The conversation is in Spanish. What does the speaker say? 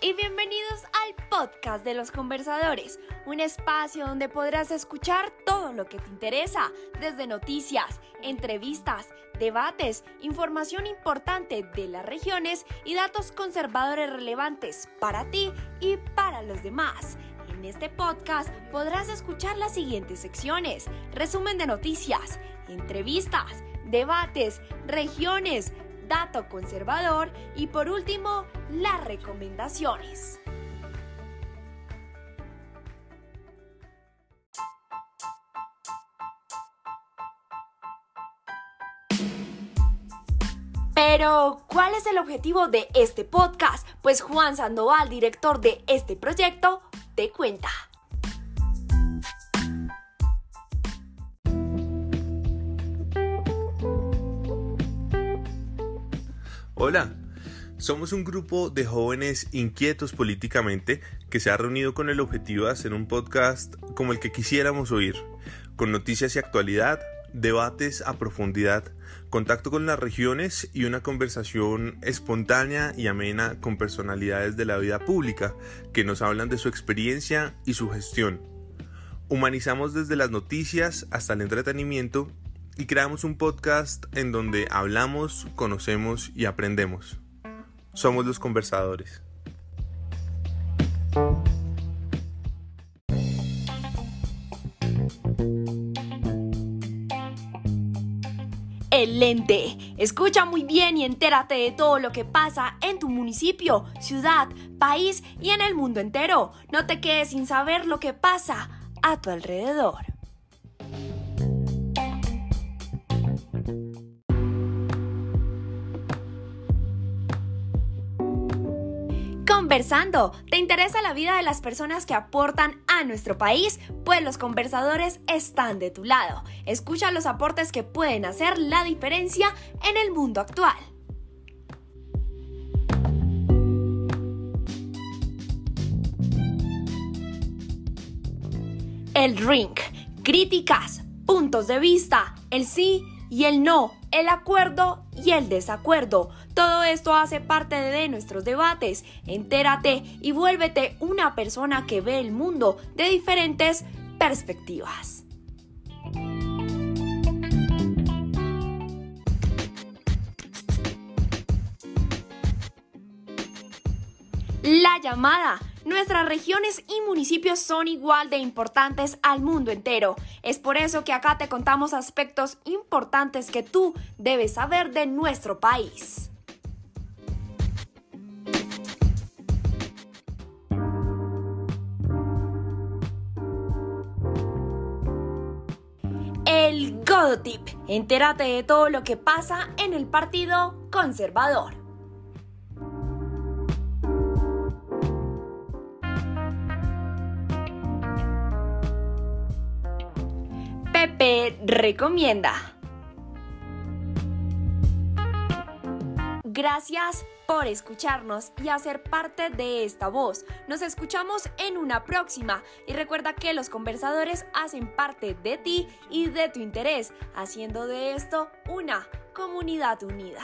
Y bienvenidos al podcast de los conversadores, un espacio donde podrás escuchar todo lo que te interesa, desde noticias, entrevistas, debates, información importante de las regiones y datos conservadores relevantes para ti y para los demás. En este podcast podrás escuchar las siguientes secciones, resumen de noticias, entrevistas, debates, regiones, dato conservador y por último, las recomendaciones. Pero, ¿cuál es el objetivo de este podcast? Pues Juan Sandoval, director de este proyecto, te cuenta. Hola, somos un grupo de jóvenes inquietos políticamente que se ha reunido con el objetivo de hacer un podcast como el que quisiéramos oír, con noticias y actualidad, debates a profundidad, contacto con las regiones y una conversación espontánea y amena con personalidades de la vida pública que nos hablan de su experiencia y su gestión. Humanizamos desde las noticias hasta el entretenimiento y creamos un podcast en donde hablamos, conocemos y aprendemos. Somos los conversadores. El lente. Escucha muy bien y entérate de todo lo que pasa en tu municipio, ciudad, país y en el mundo entero. No te quedes sin saber lo que pasa a tu alrededor. Conversando, ¿te interesa la vida de las personas que aportan a nuestro país? Pues los conversadores están de tu lado. Escucha los aportes que pueden hacer la diferencia en el mundo actual. El ring, críticas, puntos de vista, el sí y el no, el acuerdo y el desacuerdo. Todo esto hace parte de nuestros debates. Entérate y vuélvete una persona que ve el mundo de diferentes perspectivas. La llamada Nuestras regiones y municipios son igual de importantes al mundo entero. Es por eso que acá te contamos aspectos importantes que tú debes saber de nuestro país. Godotip. Entérate de todo lo que pasa en el Partido Conservador. Pepe recomienda. Gracias por escucharnos y hacer parte de esta voz. Nos escuchamos en una próxima y recuerda que los conversadores hacen parte de ti y de tu interés, haciendo de esto una comunidad unida.